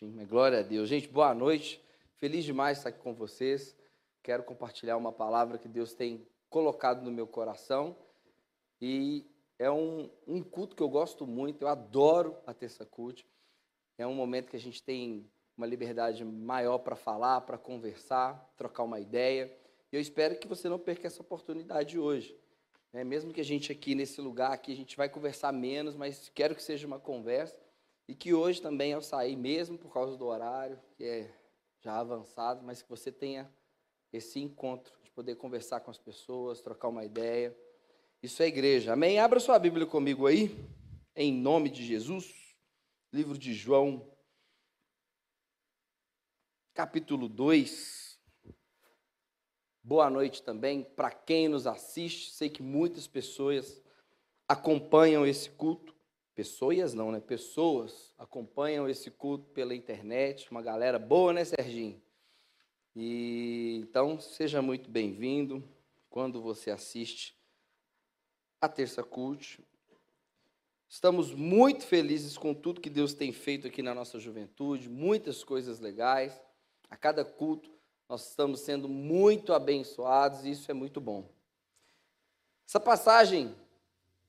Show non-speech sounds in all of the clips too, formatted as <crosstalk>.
Glória a Deus. Gente, boa noite. Feliz demais estar aqui com vocês. Quero compartilhar uma palavra que Deus tem colocado no meu coração. E é um, um culto que eu gosto muito, eu adoro a terça culto. É um momento que a gente tem uma liberdade maior para falar, para conversar, trocar uma ideia. E eu espero que você não perca essa oportunidade hoje. É, mesmo que a gente aqui nesse lugar aqui, a gente vai conversar menos, mas quero que seja uma conversa. E que hoje também, ao sair, mesmo por causa do horário, que é já avançado, mas que você tenha esse encontro de poder conversar com as pessoas, trocar uma ideia. Isso é igreja. Amém? Abra sua Bíblia comigo aí, em nome de Jesus. Livro de João, capítulo 2. Boa noite também para quem nos assiste. Sei que muitas pessoas acompanham esse culto. Pessoas não, né? Pessoas acompanham esse culto pela internet, uma galera boa, né, Serginho? E então seja muito bem-vindo quando você assiste a Terça Cult. Estamos muito felizes com tudo que Deus tem feito aqui na nossa juventude, muitas coisas legais. A cada culto nós estamos sendo muito abençoados e isso é muito bom. Essa passagem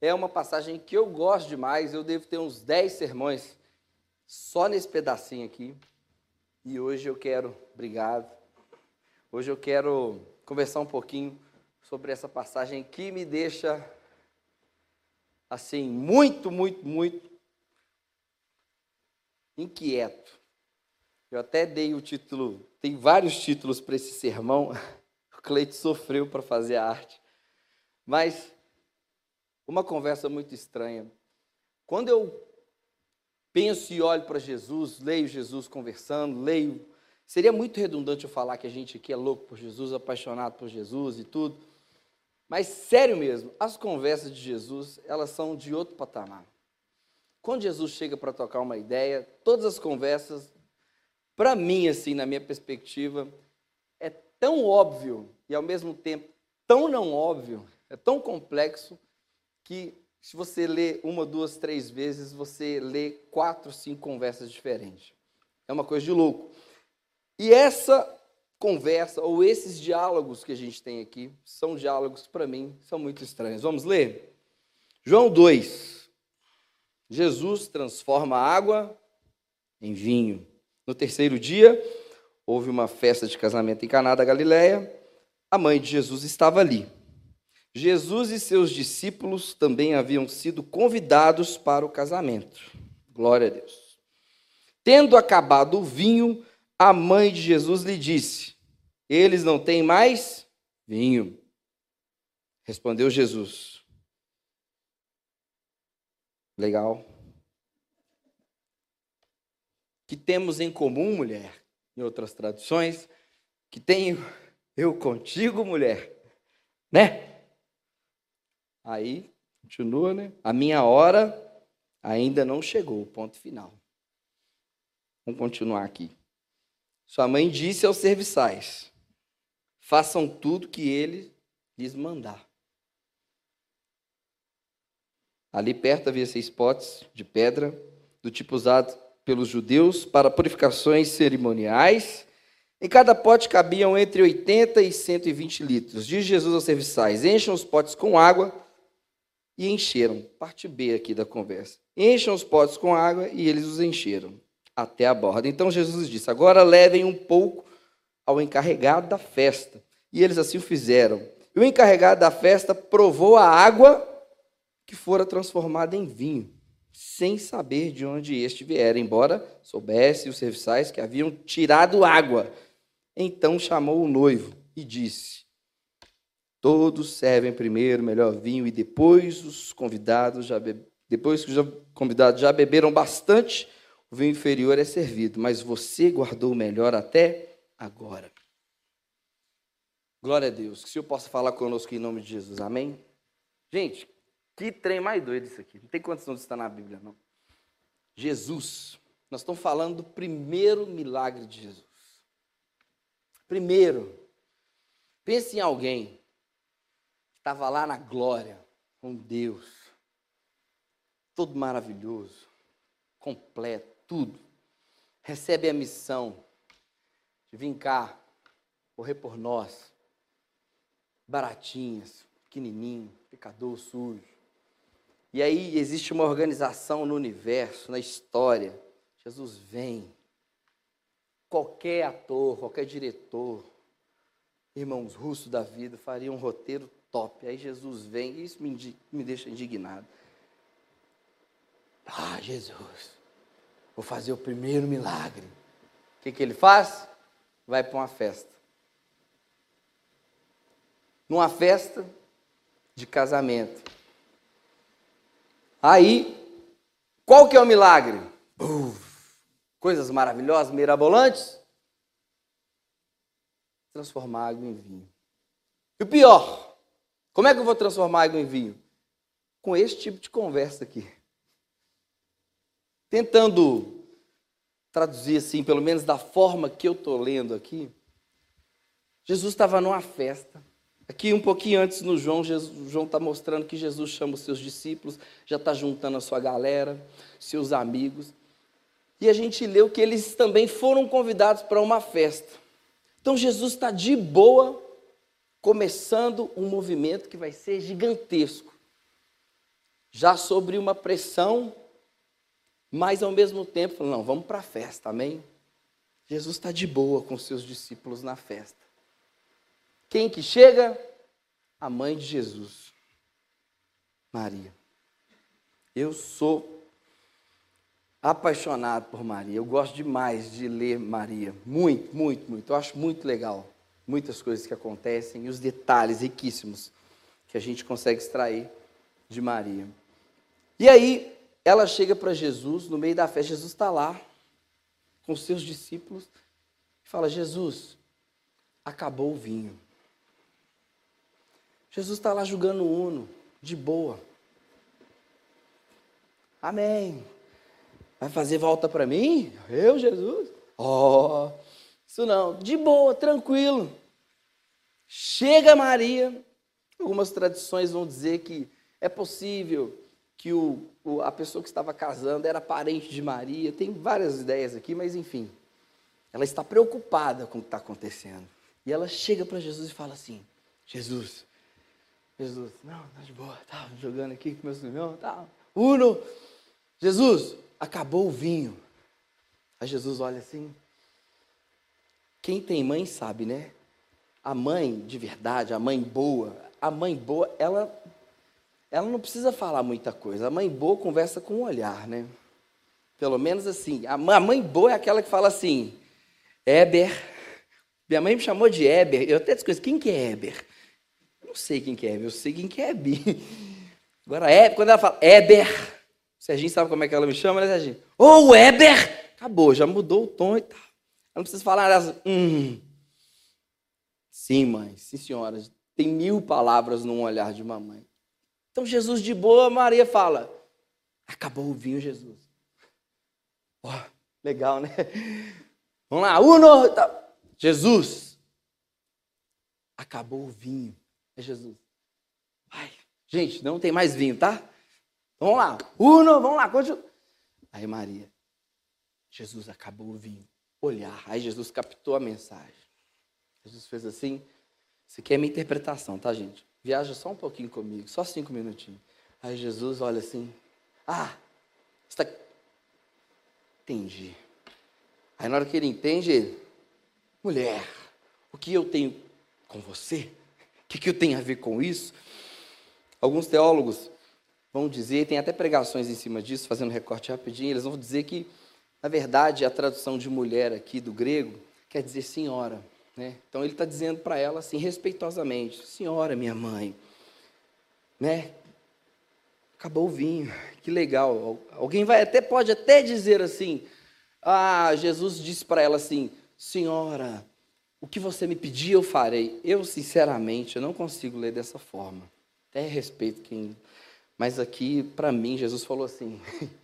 é uma passagem que eu gosto demais. Eu devo ter uns 10 sermões só nesse pedacinho aqui. E hoje eu quero, obrigado. Hoje eu quero conversar um pouquinho sobre essa passagem que me deixa assim muito, muito, muito inquieto. Eu até dei o título, tem vários títulos para esse sermão. <laughs> O Cleito sofreu para fazer a arte. Mas uma conversa muito estranha. Quando eu penso e olho para Jesus, leio Jesus conversando, leio. Seria muito redundante eu falar que a gente aqui é louco por Jesus, apaixonado por Jesus e tudo. Mas sério mesmo, as conversas de Jesus, elas são de outro patamar. Quando Jesus chega para tocar uma ideia, todas as conversas, para mim, assim, na minha perspectiva, é tão óbvio e ao mesmo tempo tão não óbvio, é tão complexo que se você lê uma, duas, três vezes, você lê quatro, cinco conversas diferentes. É uma coisa de louco. E essa conversa, ou esses diálogos que a gente tem aqui, são diálogos, para mim, são muito estranhos. Vamos ler? João 2. Jesus transforma água em vinho. No terceiro dia, houve uma festa de casamento em Caná da Galileia. A mãe de Jesus estava ali. Jesus e seus discípulos também haviam sido convidados para o casamento. Glória a Deus. Tendo acabado o vinho, a mãe de Jesus lhe disse: Eles não têm mais vinho. Respondeu Jesus. Legal. Que temos em comum, mulher, em outras traduções, que tenho eu contigo, mulher, né? Aí, continua, né? A minha hora ainda não chegou, ponto final. Vamos continuar aqui. Sua mãe disse aos serviçais: façam tudo que ele lhes mandar. Ali perto havia seis potes de pedra, do tipo usado pelos judeus para purificações cerimoniais. Em cada pote cabiam entre 80 e 120 litros. Diz Jesus aos serviçais: encham os potes com água e encheram. Parte B aqui da conversa. Encham os potes com água e eles os encheram até a borda. Então Jesus disse: Agora levem um pouco ao encarregado da festa. E eles assim o fizeram. E o encarregado da festa provou a água que fora transformada em vinho, sem saber de onde este viera, embora soubesse os serviçais que haviam tirado água. Então chamou o noivo e disse: Todos servem primeiro o melhor vinho e depois os convidados já be... depois que os convidados já beberam bastante, o vinho inferior é servido, mas você guardou o melhor até agora. Glória a Deus. Que o Senhor possa falar conosco em nome de Jesus. Amém? Gente, que trem mais doido isso aqui. Não tem condição de estar na Bíblia, não. Jesus. Nós estamos falando do primeiro milagre de Jesus. Primeiro. Pense em alguém estava lá na glória com Deus, todo maravilhoso, completo, tudo. recebe a missão de vir cá, morrer por nós, baratinhas, pequenininho, pecador sujo. E aí existe uma organização no universo, na história. Jesus vem. Qualquer ator, qualquer diretor, irmãos russos da vida, faria um roteiro top. Aí Jesus vem, e isso me, me deixa indignado. Ah, Jesus, vou fazer o primeiro milagre. O que, que ele faz? Vai para uma festa. Numa festa de casamento. Aí, qual que é o milagre? Uf, coisas maravilhosas, mirabolantes. Transformar água em vinho. E o pior, como é que eu vou transformar água em vinho? Com esse tipo de conversa aqui. Tentando traduzir assim, pelo menos da forma que eu estou lendo aqui. Jesus estava numa festa. Aqui um pouquinho antes no João, Jesus, João está mostrando que Jesus chama os seus discípulos, já está juntando a sua galera, seus amigos. E a gente leu que eles também foram convidados para uma festa. Então Jesus está de boa, começando um movimento que vai ser gigantesco. Já sobre uma pressão, mas ao mesmo tempo, não, vamos para a festa, amém? Jesus está de boa com seus discípulos na festa. Quem que chega? A mãe de Jesus, Maria. Eu sou apaixonado por Maria. Eu gosto demais de ler Maria. Muito, muito, muito. Eu acho muito legal muitas coisas que acontecem e os detalhes riquíssimos que a gente consegue extrair de Maria. E aí, ela chega para Jesus no meio da festa. Jesus está lá com seus discípulos e fala: Jesus, acabou o vinho. Jesus está lá jogando uno, de boa. Amém. Vai fazer volta para mim? Eu, Jesus? Oh, isso não. De boa, tranquilo. Chega Maria. Algumas tradições vão dizer que é possível que o, a pessoa que estava casando era parente de Maria. Tem várias ideias aqui, mas enfim. Ela está preocupada com o que está acontecendo. E ela chega para Jesus e fala assim: Jesus, Jesus, não, tá de boa, tá jogando aqui com meus irmãos, tá. Uno, Jesus, acabou o vinho. Aí Jesus olha assim. Quem tem mãe sabe, né? A mãe de verdade, a mãe boa, a mãe boa, ela, ela não precisa falar muita coisa. A mãe boa conversa com o um olhar, né? Pelo menos assim. A mãe boa é aquela que fala assim: Éber. Minha mãe me chamou de Éber. Eu até desconheço. Quem que é Éber? Não sei quem que é, eu sei quem que é Bi. Agora, é, quando ela fala Éber, o Serginho sabe como é que ela me chama, né, Serginho? Ô, oh, Éber! Acabou, já mudou o tom e tal. Ela não precisa falar ela, hum. Sim, mãe, sim, senhora. Tem mil palavras num olhar de uma mãe. Então, Jesus de boa, Maria fala: Acabou o vinho, Jesus. Oh, legal, né? Vamos lá, uno. Jesus, acabou o vinho. É Jesus. Ai, gente, não tem mais vinho, tá? Vamos lá. Uno, vamos lá. Continua. Aí Maria, Jesus acabou o vinho. Olhar. Aí Jesus captou a mensagem. Jesus fez assim. Isso aqui é minha interpretação, tá, gente? Viaja só um pouquinho comigo, só cinco minutinhos. Aí Jesus olha assim. Ah, está. Entendi. Aí na hora que ele entende, ele, mulher, o que eu tenho com você que, que eu tenho a ver com isso? Alguns teólogos vão dizer, tem até pregações em cima disso, fazendo recorte rapidinho, eles vão dizer que, na verdade, a tradução de mulher aqui do grego quer dizer senhora. Né? Então ele está dizendo para ela assim, respeitosamente, senhora, minha mãe, né? Acabou o vinho, que legal. Alguém vai até pode até dizer assim, ah, Jesus disse para ela assim, senhora, o que você me pedir, eu farei. Eu, sinceramente, eu não consigo ler dessa forma. Até respeito quem. Mas aqui, para mim, Jesus falou assim: <laughs>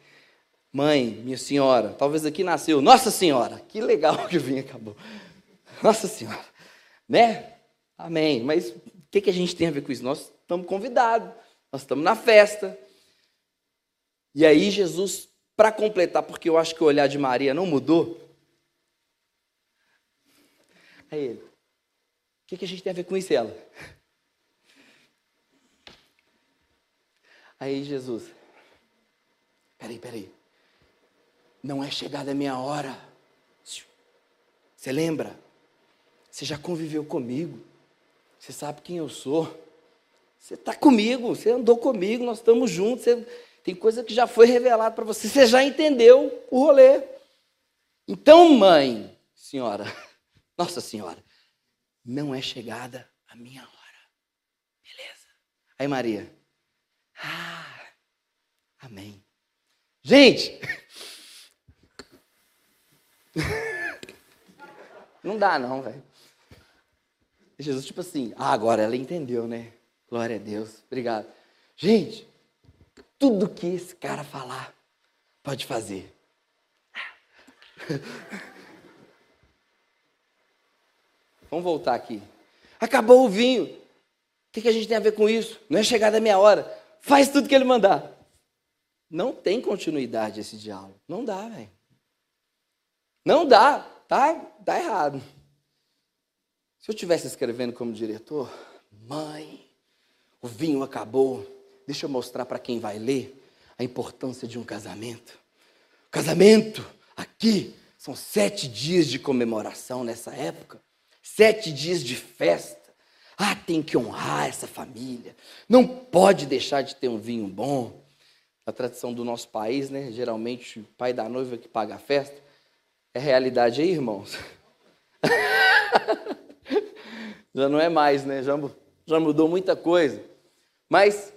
Mãe, minha senhora, talvez aqui nasceu Nossa Senhora. Que legal que o vinho acabou. Nossa Senhora. Né? Amém. Mas o que, que a gente tem a ver com isso? Nós estamos convidados, nós estamos na festa. E aí, Jesus, para completar, porque eu acho que o olhar de Maria não mudou, Aí ele, o que, que a gente tem a ver com isso, ela? Aí Jesus, peraí, peraí, não é chegada a minha hora. Você lembra? Você já conviveu comigo, você sabe quem eu sou. Você está comigo, você andou comigo, nós estamos juntos. Você, tem coisa que já foi revelada para você, você já entendeu o rolê. Então, mãe, senhora, <laughs> nossa senhora, não é chegada a minha hora. Beleza. Aí, Maria, ah, amém. Gente, <laughs> <laughs> não dá não, velho. Jesus, tipo assim, ah, agora ela entendeu, né? Glória a Deus. Obrigado. Gente, tudo que esse cara falar, pode fazer. <laughs> Vamos voltar aqui. Acabou o vinho. O que, a gente tem a ver com isso? Não é chegada a minha hora. Faz tudo que ele mandar. Não tem continuidade esse diálogo. Não dá, velho. Não dá. Tá, tá errado. Se eu estivesse escrevendo como diretor, mãe, o vinho acabou. Deixa eu mostrar para quem vai ler a importância de um casamento. Casamento, aqui, são sete dias de comemoração nessa época, sete dias de festa. Ah, tem que honrar essa família. Não pode deixar de ter um vinho bom. A tradição do nosso país, né? Geralmente o pai da noiva que paga a festa. É realidade aí, irmãos? <laughs> já não é mais, né? Já, já mudou muita coisa. Mas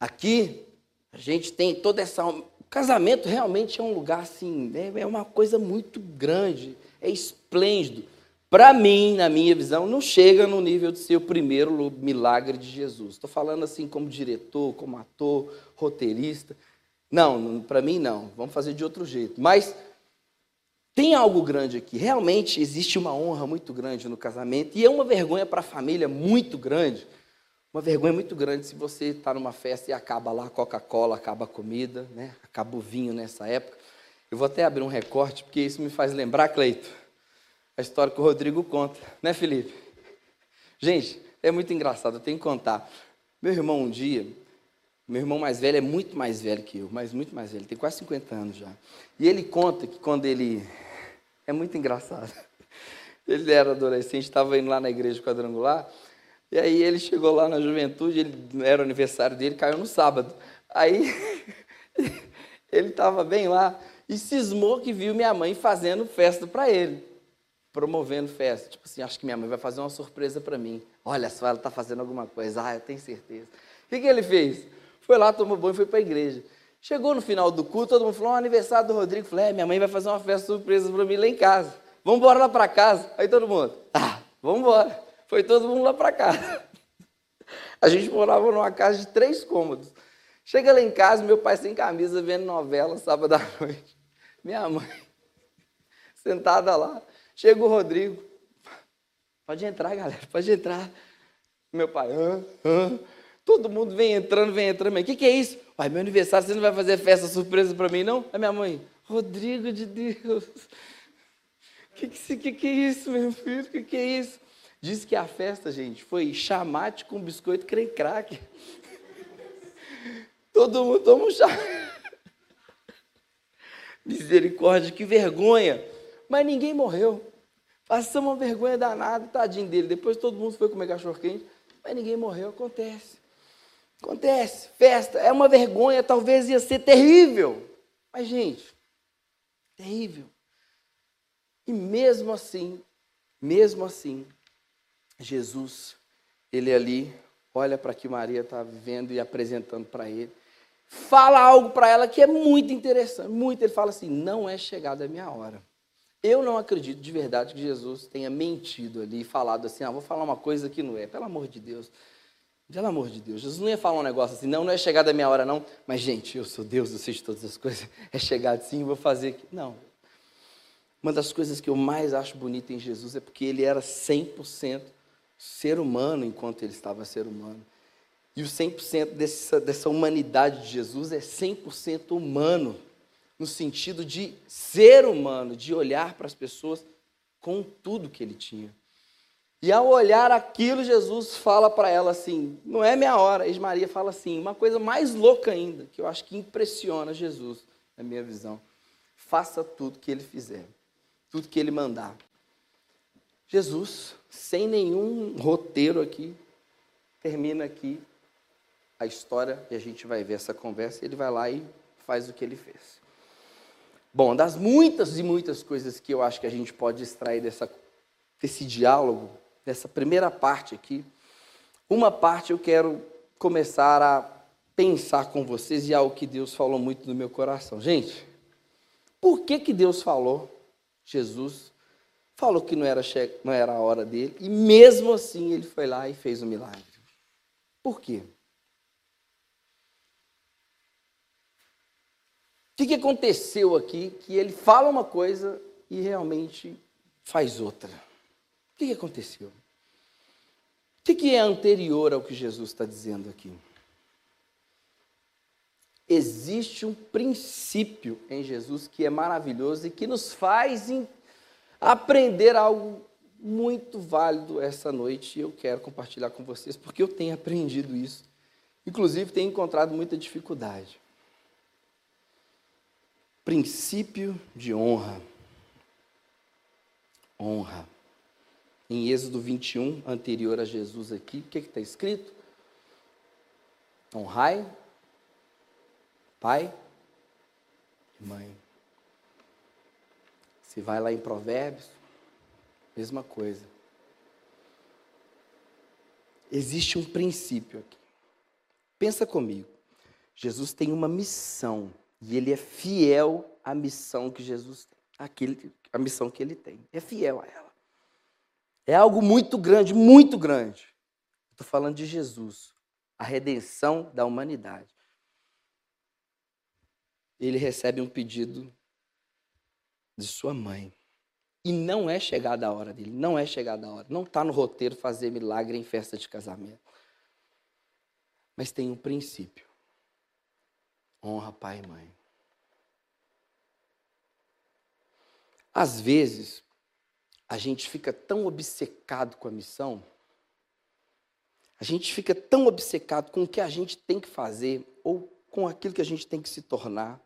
aqui a gente tem toda essa. O casamento realmente é um lugar assim, né? é uma coisa muito grande, é esplêndido. Para mim, na minha visão, não chega no nível de ser o primeiro milagre de Jesus. Estou falando assim como diretor, como ator, roteirista. Não, para mim não. Vamos fazer de outro jeito. Mas tem algo grande aqui. Realmente existe uma honra muito grande no casamento e é uma vergonha para a família muito grande uma vergonha muito grande se você está numa festa e acaba lá a Coca-Cola, acaba a comida, né? acaba o vinho nessa época. Eu vou até abrir um recorte, porque isso me faz lembrar, Cleito, a história que o Rodrigo conta, né, Felipe? Gente, é muito engraçado, eu tenho que contar. Meu irmão, um dia, meu irmão mais velho é muito mais velho que eu, mas muito mais velho, tem quase 50 anos já. E ele conta que quando ele. É muito engraçado. <laughs> Ele era adolescente, estava indo lá na igreja quadrangular. E aí ele chegou lá na juventude, ele, era o aniversário dele, caiu no sábado. Aí <laughs> ele estava bem lá e cismou que viu minha mãe fazendo festa para ele, promovendo festa. Tipo assim, acho que minha mãe vai fazer uma surpresa para mim. Olha só, ela está fazendo alguma coisa. Ah, eu tenho certeza. O que, que ele fez? Foi lá, tomou banho e foi para a igreja. Chegou no final do culto, todo mundo falou, oh, aniversário do Rodrigo. Falei, é, minha mãe vai fazer uma festa surpresa para mim lá em casa. Vamos embora lá para casa. Aí todo mundo, ah, vamos embora. Foi todo mundo lá para casa. <laughs> A gente morava numa casa de três cômodos. Chega lá em casa, meu pai sem camisa, vendo novela, sábado à noite. Minha mãe, <laughs> sentada lá. Chega o Rodrigo. Pode entrar, galera, pode entrar. Meu pai, hã? Hã? Todo mundo vem entrando, vem entrando. O que, que é isso? Pai, meu aniversário, você não vai fazer festa surpresa para mim, não? A minha mãe, Rodrigo de Deus. O que, que, que, que é isso, meu filho? O que, que é isso? Diz que a festa, gente, foi chamate com biscoito creme crack. Todo mundo toma um chá. Misericórdia, que vergonha. Mas ninguém morreu. Passamos uma vergonha danada, tadinho dele. Depois todo mundo foi comer cachorro quente, mas ninguém morreu. Acontece. Acontece. Festa é uma vergonha, talvez ia ser terrível. Mas, gente, terrível. E mesmo assim, mesmo assim, Jesus, ele ali olha para que Maria está vivendo e apresentando para ele. Fala algo para ela que é muito interessante. Muito. Ele fala assim: não é chegada a minha hora. Eu não acredito de verdade que Jesus tenha mentido ali e falado assim: ah, vou falar uma coisa que não é. Pelo amor de Deus. Pelo amor de Deus. Jesus não ia falar um negócio assim: não, não é chegada a minha hora, não. Mas, gente, eu sou Deus, eu sei de todas as coisas. <laughs> É chegado sim, vou fazer aqui. Não. Uma das coisas que eu mais acho bonita em Jesus é porque ele era 100% ser humano enquanto ele estava ser humano. E o 100% dessa, dessa humanidade de Jesus é 100% humano, no sentido de ser humano, de olhar para as pessoas com tudo que ele tinha. E ao olhar aquilo, Jesus fala para ela assim: não é minha hora. E Maria fala assim: uma coisa mais louca ainda, que eu acho que impressiona Jesus, na minha visão. Faça tudo que ele fizer, tudo que ele mandar. Jesus, sem nenhum roteiro aqui, termina aqui a história e a gente vai ver essa conversa. Ele vai lá e faz o que ele fez. Bom, das muitas e muitas coisas que eu acho que a gente pode extrair dessa, desse diálogo, dessa primeira parte aqui, uma parte eu quero começar a pensar com vocês e é algo que Deus falou muito no meu coração. Gente, por que, que Deus falou, Jesus falou que não era, não era a hora dele, e mesmo assim ele foi lá e fez o um milagre? Por quê? O que, que aconteceu aqui que ele fala uma coisa e realmente faz outra? O que, aconteceu? O que é anterior ao que Jesus está dizendo aqui? Existe um princípio em Jesus que é maravilhoso e que nos faz aprender algo muito válido essa noite e eu quero compartilhar com vocês porque eu tenho aprendido isso. Inclusive, tenho encontrado muita dificuldade princípio de honra. Honra. Em Êxodo 21, anterior a Jesus aqui, o que está escrito? Honrai pai e mãe. Se vai lá em Provérbios, mesma coisa. Existe um princípio aqui. Pensa comigo. Jesus tem uma missão e ele é fiel à missão que Jesus tem, aquele, a missão que ele tem. É fiel a ela. É algo muito grande, muito grande. Estou falando de Jesus, a redenção da humanidade. Ele recebe um pedido de sua mãe. E não é chegada a hora dele, não é chegada a hora. Não está no roteiro fazer milagre em festa de casamento. Mas tem um princípio. Honra pai e mãe. Às vezes, a gente fica tão obcecado com a missão, a gente fica tão obcecado com o que a gente tem que fazer, ou com aquilo que a gente tem que se tornar,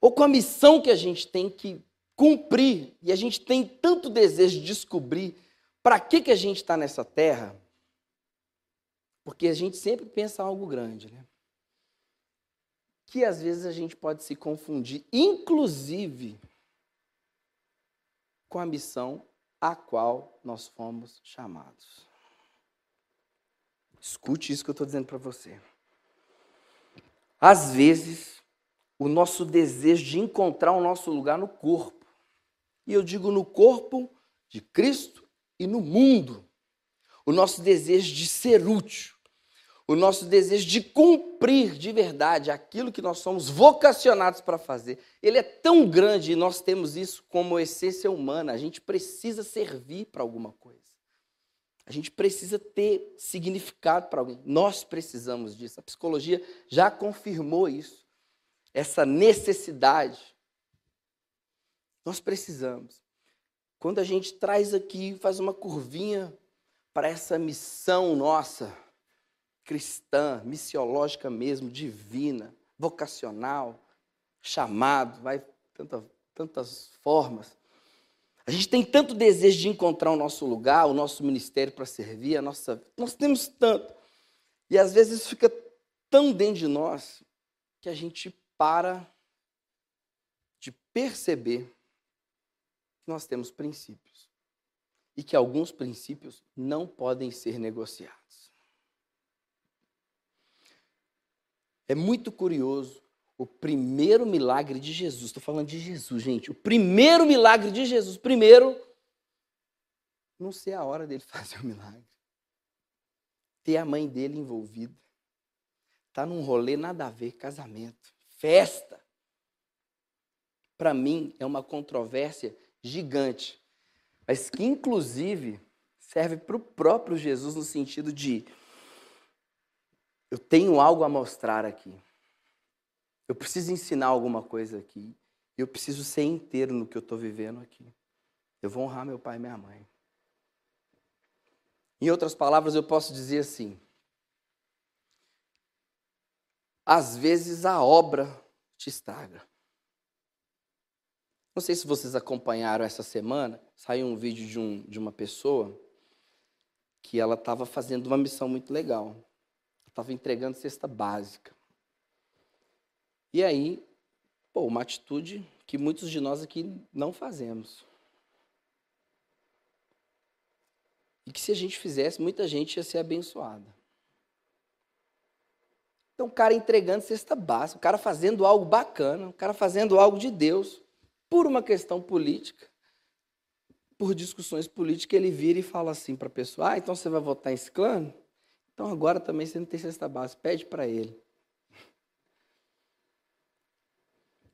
ou com a missão que a gente tem que cumprir, e a gente tem tanto desejo de descobrir para que, que a gente está nessa terra, porque a gente sempre pensa algo grande, né? que às vezes a gente pode se confundir, inclusive com a missão a qual nós fomos chamados. Escute isso que eu estou dizendo para você. Às vezes, o nosso desejo de encontrar o nosso lugar no corpo, e eu digo no corpo de Cristo e no mundo, o nosso desejo de ser útil, o nosso desejo de cumprir de verdade aquilo que nós somos vocacionados para fazer, ele é tão grande e nós temos isso como essência humana. A gente precisa servir para alguma coisa. A gente precisa ter significado para alguém. Nós precisamos disso. A psicologia já confirmou isso. Essa necessidade. Nós precisamos. Quando a gente traz aqui, faz uma curvinha para essa missão nossa, cristã, missiológica mesmo, divina, vocacional, chamado, vai tanta, tantas formas. A gente tem tanto desejo de encontrar o nosso lugar, o nosso ministério para servir, a nossa, nós temos tanto. E às vezes fica tão dentro de nós que a gente para de perceber que nós temos princípios e que alguns princípios não podem ser negociados. É muito curioso o primeiro milagre de Jesus. Estou falando de Jesus, gente. O primeiro milagre de Jesus. Primeiro, não sei a hora dele <laughs> fazer o milagre. Ter a mãe dele envolvida. Tá num rolê nada a ver, casamento, festa. Para mim é uma controvérsia gigante, mas que inclusive serve para o próprio Jesus no sentido de eu tenho algo a mostrar aqui. Eu preciso ensinar alguma coisa aqui. Eu preciso ser inteiro no que eu estou vivendo aqui. Eu vou honrar meu pai e minha mãe. Em outras palavras, eu posso dizer assim: às vezes a obra te estraga. Não sei se vocês acompanharam essa semana, saiu um vídeo de, um, de uma pessoa que ela estava fazendo uma missão muito legal. Estava entregando cesta básica. E aí, pô, uma atitude que muitos de nós aqui não fazemos. E que se a gente fizesse, muita gente ia ser abençoada. Então, o cara entregando cesta básica, o cara fazendo algo bacana, o cara fazendo algo de Deus, por uma questão política, por discussões políticas, ele vira e fala assim para a pessoa: Ah, então você vai votar em clã? Então agora também você não tem cesta básica, pede para ele.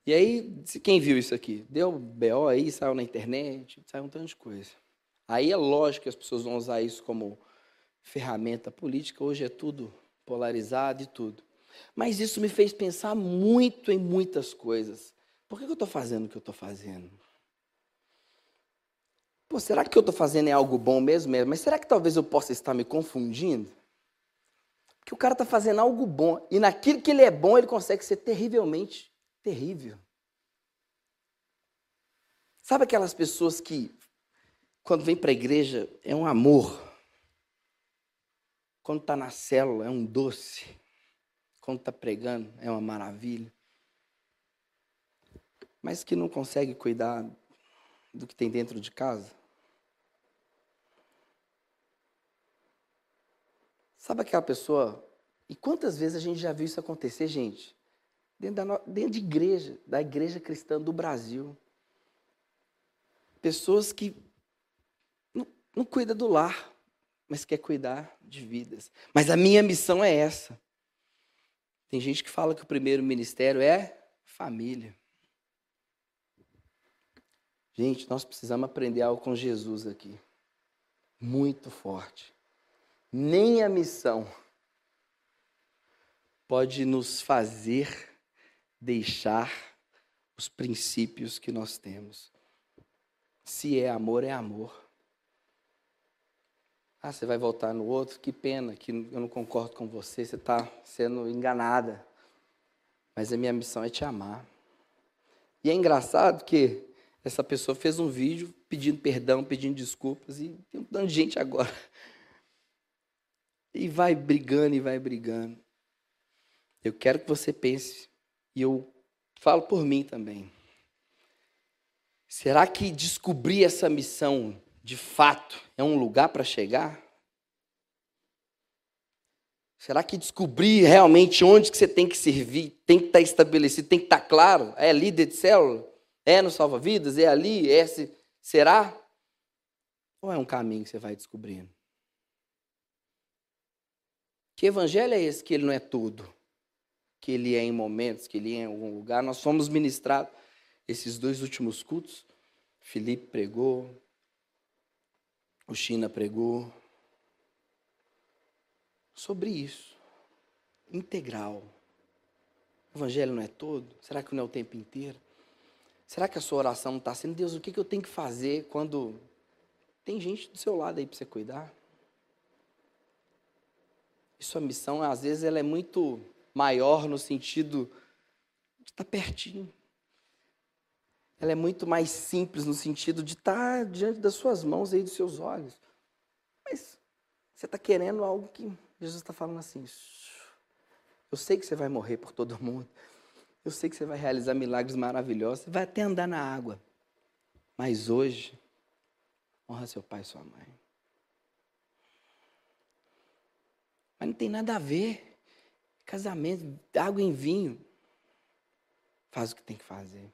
E aí, quem viu isso aqui? Deu BO aí, saiu na internet, saiu um tanto de coisa. Aí é lógico que as pessoas vão usar isso como ferramenta política, hoje é tudo polarizado e tudo. Mas isso me fez pensar muito em muitas coisas. Por que eu estou fazendo o que eu estou fazendo? Pô, será que o que eu estou fazendo é algo bom mesmo? Mas será que talvez eu possa estar me confundindo? Porque o cara está fazendo algo bom. E naquilo que ele é bom, ele consegue ser terrivelmente terrível. Sabe aquelas pessoas que quando vem para a igreja, é um amor. Quando está na célula, é um doce. Quando está pregando, é uma maravilha. Mas que não consegue cuidar do que tem dentro de casa. Sabe aquela pessoa? E quantas vezes a gente já viu isso acontecer, gente? Dentro, da, dentro de igreja, da igreja cristã do Brasil. Pessoas que não cuida do lar, mas quer cuidar de vidas. Mas a minha missão é essa. Tem gente que fala que o primeiro ministério é família. Gente, nós precisamos aprender algo com Jesus aqui. Muito forte. Nem a missão pode nos fazer deixar os princípios que nós temos. Se é amor, é amor. Ah, você vai voltar no outro? Que pena que eu não concordo com você, você está sendo enganada. Mas a minha missão é te amar. E é engraçado que essa pessoa fez um vídeo pedindo perdão, pedindo desculpas, e tem um tanto de gente agora. E vai brigando e vai brigando. Eu quero que você pense, e eu falo por mim também. Será que descobrir essa missão de fato, é um lugar para chegar? Será que descobrir realmente onde que você tem que servir, tem que estar tá estabelecido, tem que estar tá claro? É líder de célula? É no salva-vidas? É ali? É? Será? Ou é um caminho que você vai descobrindo? Que evangelho é esse que ele não é tudo? Que ele é em momentos, que ele é em algum lugar? Nós fomos ministrados esses dois últimos cultos. Felipe pregou, o China pregou sobre isso. Integral. O evangelho não é todo? Será que não é o tempo inteiro? Será que a sua oração não está sendo, Deus, o que, que eu tenho que fazer quando tem gente do seu lado aí para você cuidar? E sua missão, às vezes, ela é muito maior no sentido de estar tá pertinho ela é muito mais simples no sentido de estar diante das suas mãos e dos seus olhos. Mas você está querendo algo que Jesus está falando assim. Eu sei que você vai morrer por todo mundo. Eu sei que você vai realizar milagres maravilhosos. Você vai até andar na água. Mas hoje, honra seu pai e sua mãe. Mas não tem nada a ver. Casamento, água em vinho. Faz o que tem que fazer.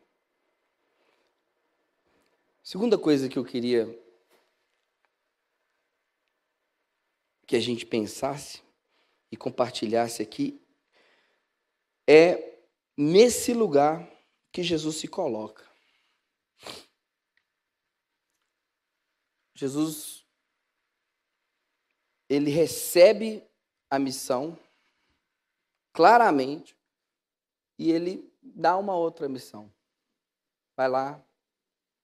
Segunda coisa que eu queria que a gente pensasse e compartilhasse aqui é nesse lugar que Jesus se coloca. Jesus ele recebe a missão claramente e ele dá uma outra missão. Vai lá,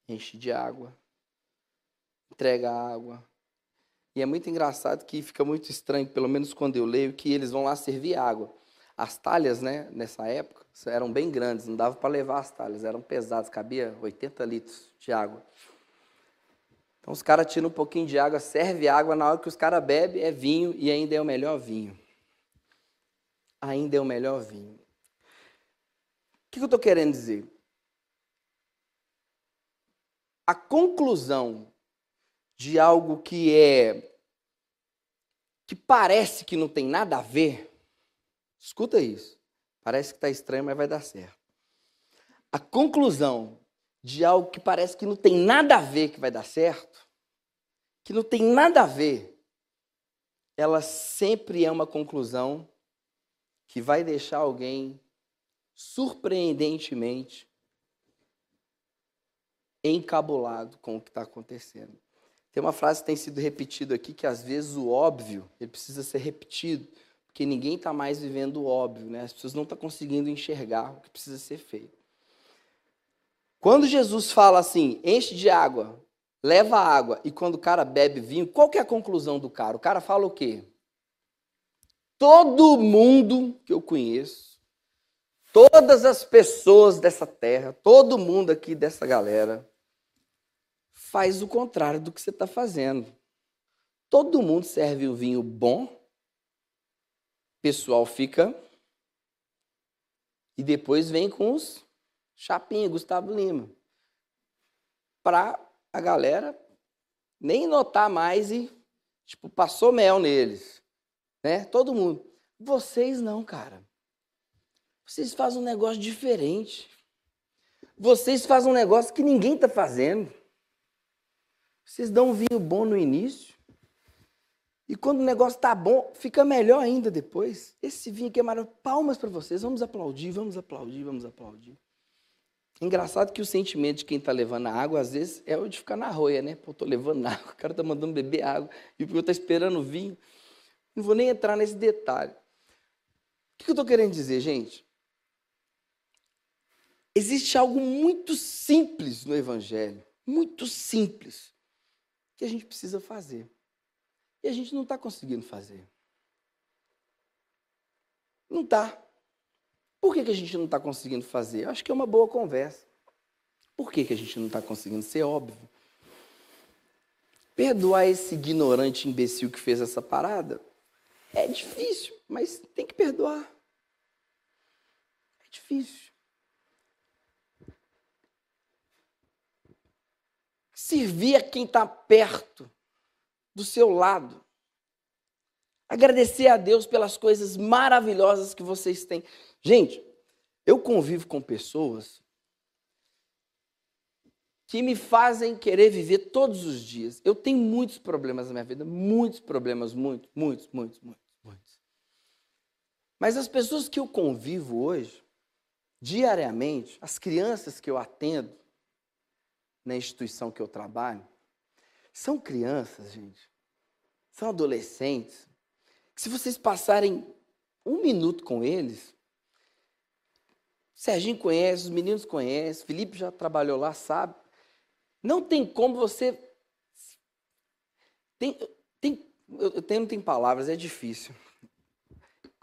enche de água, entrega água. E é muito engraçado que fica muito estranho, pelo menos quando eu leio, que eles vão lá servir água. As talhas, né, nessa época, eram bem grandes, não dava para levar as talhas, eram pesadas, cabia 80 litros de água. Então os caras tiram um pouquinho de água, serve água, na hora que os caras bebem é vinho e ainda é o melhor vinho. Ainda é o melhor vinho. O que eu estou querendo dizer? A conclusão de algo que é que parece que não tem nada a ver, escuta isso. Parece que está estranho, mas vai dar certo. A conclusão de algo que parece que não tem nada a ver que vai dar certo, que não tem nada a ver, ela sempre é uma conclusão que vai deixar alguém surpreendentemente encabulado com o que está acontecendo. Tem uma frase que tem sido repetida aqui que às vezes o óbvio ele precisa ser repetido, porque ninguém está mais vivendo o óbvio, né? As pessoas não estão conseguindo enxergar o que precisa ser feito. Quando Jesus fala assim, enche de água, leva água, e quando o cara bebe vinho, qual que é a conclusão do cara? O cara fala o quê? Todo mundo que eu conheço, todas as pessoas dessa terra, todo mundo aqui dessa galera, faz o contrário do que você está fazendo. Todo mundo serve o vinho bom, o pessoal fica. E depois vem com os chapinhos, Gustavo Lima. Para a galera nem notar mais e, tipo, passou mel neles. Né? Todo mundo. Vocês não, cara. Vocês fazem um negócio diferente. Vocês fazem um negócio que ninguém está fazendo. Vocês dão um vinho bom no início. E quando o negócio está bom, fica melhor ainda depois. Esse vinho aqui é maravilhoso. Palmas para vocês. Vamos aplaudir, vamos aplaudir, vamos aplaudir. Engraçado que o sentimento de quem está levando a água, às vezes, é o de ficar na roia, né? Pô, estou levando <laughs> água, o cara está mandando beber água, e o outro está esperando vinho. Não vou nem entrar nesse detalhe. O que eu estou querendo dizer, gente? Existe algo muito simples no Evangelho, muito simples, que a gente precisa fazer. E a gente não está conseguindo fazer. Não está. Por que, que a gente não está conseguindo fazer? Acho que é uma boa conversa. Por que, que a gente não está conseguindo ser óbvio? Perdoar esse ignorante imbecil que fez essa parada é difícil, mas tem que perdoar. É difícil. servir a quem está perto, do seu lado. Agradecer a Deus pelas coisas maravilhosas que vocês têm. Gente, eu convivo com pessoas que me fazem querer viver todos os dias. Eu tenho muitos problemas na minha vida, muitos problemas, muitos, muitos, muitos, muitos, muitos. Mas as pessoas que eu convivo hoje, diariamente, as crianças que eu atendo, na instituição que eu trabalho, são crianças, gente, são adolescentes, que se vocês passarem um minuto com eles, Serginho conhece, os meninos conhecem, Felipe já trabalhou lá, sabe. Não tem como você. Tem, tem, eu tenho, não tem palavras, é difícil.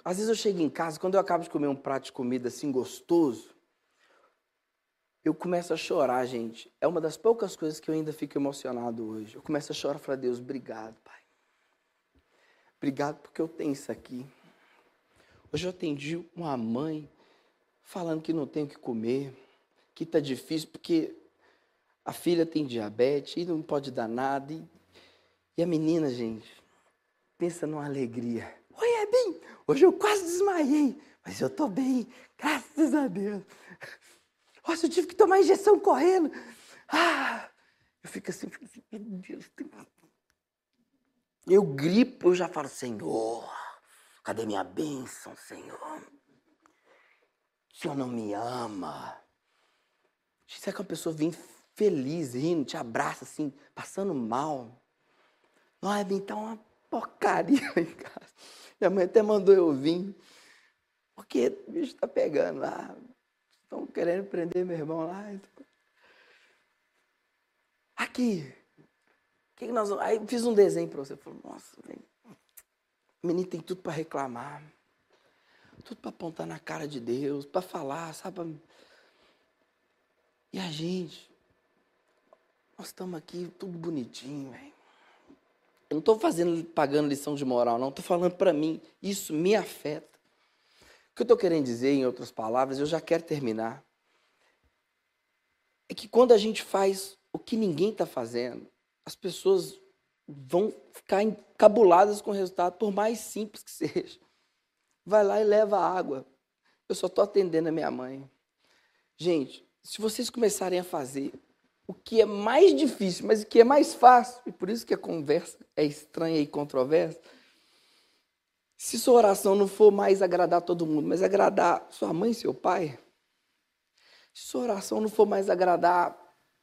Às vezes eu chego em casa, quando eu acabo de comer um prato de comida assim gostoso, eu começo a chorar, gente. É uma das poucas coisas que eu ainda fico emocionado hoje. Eu começo a chorar e falar, Deus, obrigado, Pai. Obrigado porque eu tenho isso aqui. Hoje eu atendi uma mãe falando que não tem o que comer, que está difícil porque a filha tem diabetes e não pode dar nada. E, e a menina, gente, pensa numa alegria. Oi, é bem. Hoje eu quase desmaiei, mas eu estou bem, graças a Deus. Nossa, eu tive que tomar injeção correndo. Ah, eu fico assim, fico assim meu Deus. Tem... Eu gripo, eu já falo, Senhor, cadê minha bênção, Senhor? O Senhor não me ama. Será que uma pessoa vem feliz, rindo, te abraça assim, passando mal? Não, é tá uma porcaria em casa. Minha mãe até mandou eu vir. Porque o bicho tá pegando lá. Estão querendo prender meu irmão lá. Então. Aqui. Que, nós vamos... Aí fiz um desenho para você. Nossa, velho. Menino tem tudo para reclamar. Tudo para apontar na cara de Deus, para falar, sabe? E a gente, nós estamos aqui tudo bonitinho, velho. Eu não estou fazendo, pagando lição de moral, não. Estou falando para mim. Isso me afeta. O que eu estou querendo dizer, em outras palavras, eu já quero terminar. É que quando a gente faz o que ninguém está fazendo, as pessoas vão ficar encabuladas com o resultado, por mais simples que <laughs> seja. Vai lá e leva água. Eu só estou atendendo a minha mãe. Gente, se vocês começarem a fazer o que é mais difícil, mas o que é mais fácil, e por isso que a conversa é estranha e controversa, se sua oração não for mais agradar todo mundo, mas agradar sua mãe e seu pai, se sua oração não for mais agradar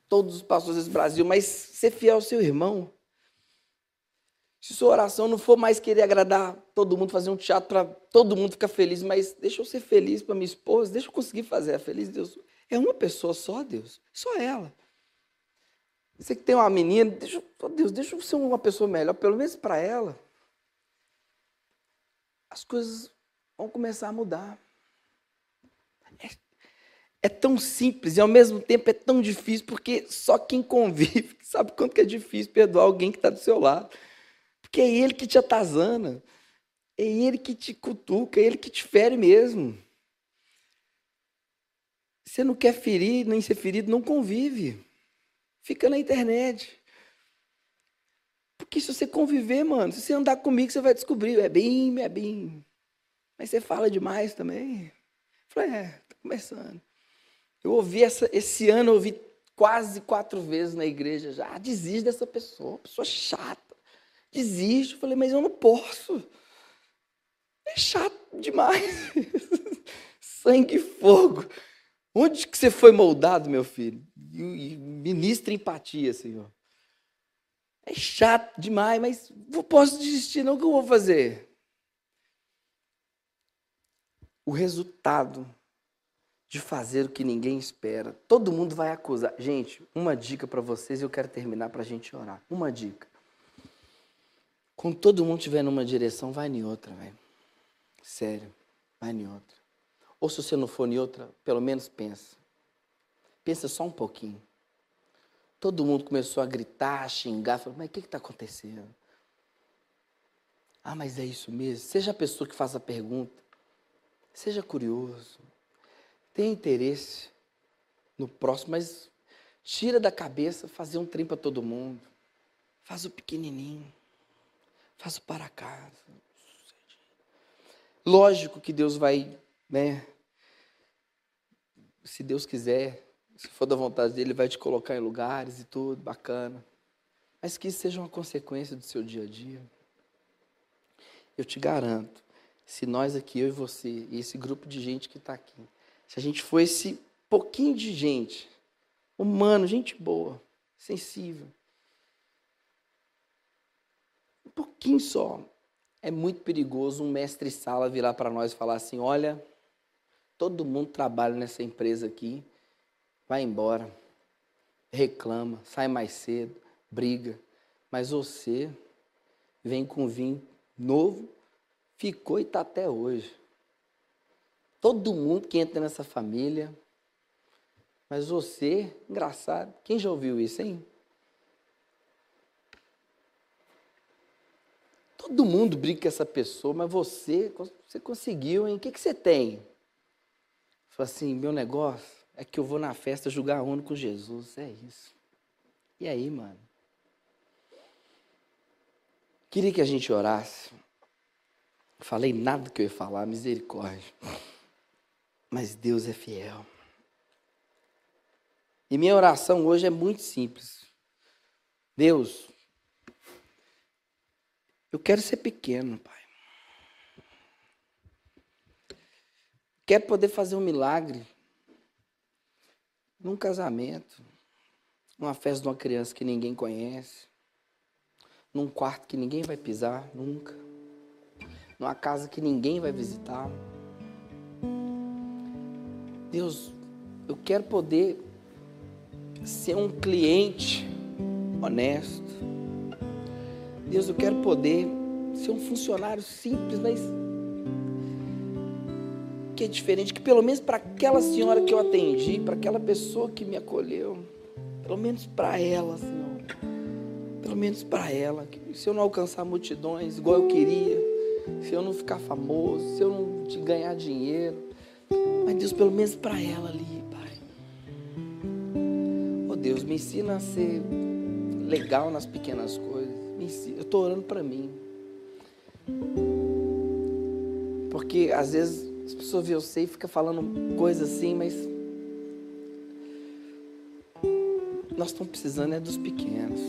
todos os pastores do Brasil, mas ser fiel ao seu irmão, se sua oração não for mais querer agradar todo mundo, fazer um teatro para todo mundo ficar feliz, mas deixa eu ser feliz para minha esposa, deixa eu conseguir fazer a feliz, Deus. É uma pessoa só, Deus. Só ela. Você que tem uma menina, deixa, oh Deus, deixa eu ser uma pessoa melhor, pelo menos para ela. As coisas vão começar a mudar. É, tão simples e ao mesmo tempo é tão difícil, porque só quem convive <laughs> sabe quanto que é difícil perdoar alguém que está do seu lado. Porque é ele que te atazana, é ele que te cutuca, é ele que te fere mesmo. Você não quer ferir, nem ser ferido, não convive. Fica na internet. Porque se você conviver, mano, se você andar comigo, você vai descobrir. É bem, é bem. Mas você fala demais também. Eu falei, é, tá começando. Eu ouvi essa, esse ano, eu ouvi quase quatro vezes na igreja já. Ah, desiste dessa pessoa, pessoa chata. Desiste. Eu falei, mas eu não posso. É chato demais. <laughs> Sangue e fogo. Onde que você foi moldado, meu filho? Ministra empatia, Senhor. É chato demais, mas eu posso desistir, não o que eu vou fazer? O resultado de fazer o que ninguém espera. Todo mundo vai acusar. Gente, uma dica para vocês e eu quero terminar para a gente orar. Uma dica. Quando todo mundo estiver numa direção, vai em outra, velho. Sério, vai em outra. Ou se você não for em outra, pelo menos pensa. Pensa só um pouquinho. Todo mundo começou a gritar, a xingar, falou, mas o que está acontecendo? Ah, mas é isso mesmo. Seja a pessoa que faz a pergunta. Seja curioso. Tenha interesse no próximo, mas tira da cabeça fazer um trem para todo mundo. Faz o pequenininho. Faz o para casa. Lógico que Deus vai né? Se Deus quiser, se for da vontade dele, ele vai te colocar em lugares e tudo, bacana. Mas que isso seja uma consequência do seu dia a dia. Eu te garanto, se nós aqui, eu e você, e esse grupo de gente que está aqui, se a gente for esse pouquinho de gente, humano, gente boa, sensível, um pouquinho só, é muito perigoso um mestre-sala virar para nós e falar assim: olha, Todo mundo trabalha nessa empresa aqui, vai embora, reclama, sai mais cedo, briga. Mas você vem com vinho novo, ficou e está até hoje. Todo mundo que entra nessa família. Mas você, engraçado, quem já ouviu isso, hein? Todo mundo briga com essa pessoa, mas você, você conseguiu, hein? O que, que você tem? Falei assim, meu negócio é que eu vou na festa julgar ONU com Jesus. É isso. E aí, mano? Queria que a gente orasse. Falei nada que eu ia falar, misericórdia. Mas Deus é fiel. E minha oração hoje é muito simples. Deus, eu quero ser pequeno, Pai. Quer poder fazer um milagre num casamento, numa festa de uma criança que ninguém conhece, num quarto que ninguém vai pisar nunca, numa casa que ninguém vai visitar. Deus, eu quero poder ser um cliente honesto, Deus, eu quero poder ser um funcionário simples, mas que é diferente, que pelo menos para aquela senhora que eu atendi, para aquela pessoa que me acolheu, pelo menos para ela, Senhor, pelo menos para ela, se eu não alcançar multidões igual eu queria, se eu não ficar famoso, se eu não te ganhar dinheiro, mas Deus, pelo menos para ela ali, Pai. Oh Deus, me ensina a ser legal nas pequenas coisas. Eu estou orando para mim. Porque às vezes as pessoas veem você e ficam falando coisas assim, mas nós estamos precisando é dos pequenos.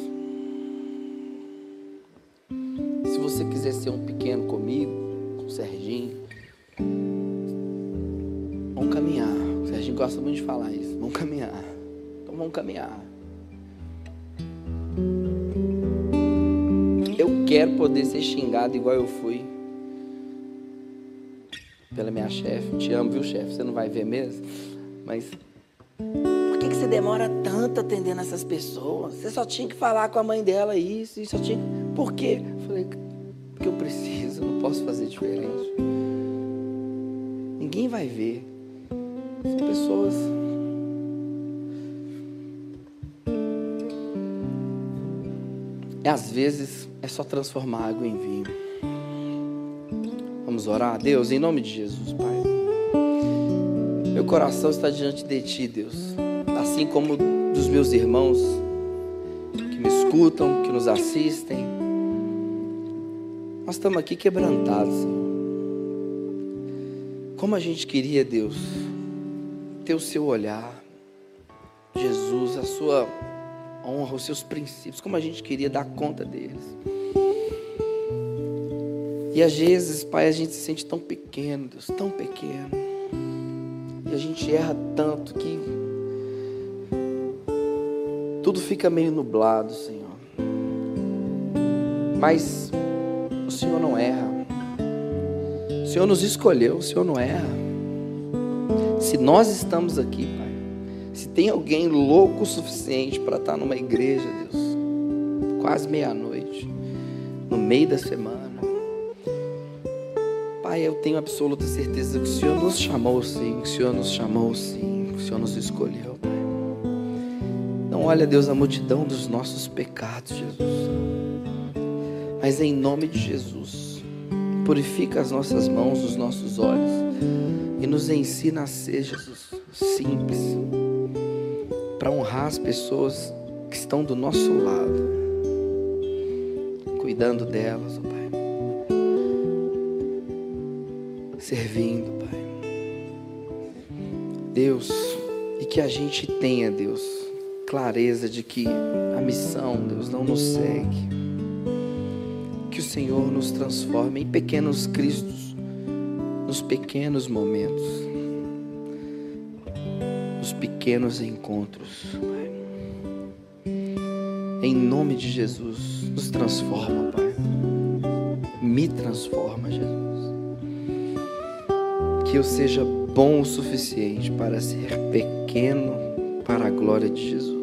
Se você quiser ser um pequeno comigo, com o Serginho, gosta muito de falar isso. Vamos caminhar. Então vamos caminhar. Eu quero poder ser xingado igual eu fui pela minha chefe. Te amo, viu, chefe? Você não vai ver mesmo? Mas por que, que você demora tanto atendendo essas pessoas? Você só tinha que falar com a mãe dela isso, e só tinha. Por quê? Eu falei, porque eu preciso, eu não posso fazer diferente. Ninguém vai ver. As pessoas. E às vezes é só transformar água em vinho. Vamos orar? Deus, em nome de Jesus, Pai. Meu coração está diante de Ti, Deus. Assim como dos meus irmãos que me escutam, que nos assistem. Nós estamos aqui quebrantados, Senhor. Como a gente queria, Deus, o seu olhar, Jesus, a sua honra, os seus princípios, como a gente queria dar conta deles. E às vezes, Pai, a gente se sente tão pequeno, Deus, tão pequeno. E a gente erra tanto que tudo fica meio nublado, Senhor. Mas o Senhor não erra. O Senhor nos escolheu, o Senhor não erra. Se nós estamos aqui, Pai, se tem alguém louco o suficiente para estar numa igreja, Deus, quase meia-noite, no meio da semana, Pai, eu tenho absoluta certeza que o Senhor nos chamou sim, que o Senhor nos chamou sim, que o Senhor nos escolheu, Pai. Não olha, Deus, a multidão dos nossos pecados, Jesus. Mas em nome de Jesus, purifica as nossas mãos, os nossos olhos e nos ensina a ser, Jesus, simples, para honrar as pessoas que estão do nosso lado, cuidando delas, ó Pai servindo, Pai. Deus, e que a gente tenha, Deus, clareza de que a missão, Deus, não nos segue. Que o Senhor nos transforme em pequenos cristos, pequenos momentos, nos pequenos encontros, Pai. Em nome de Jesus, nos transforma, Pai. Me transforma, Jesus que eu seja bom o suficiente para ser pequeno para a glória de Jesus.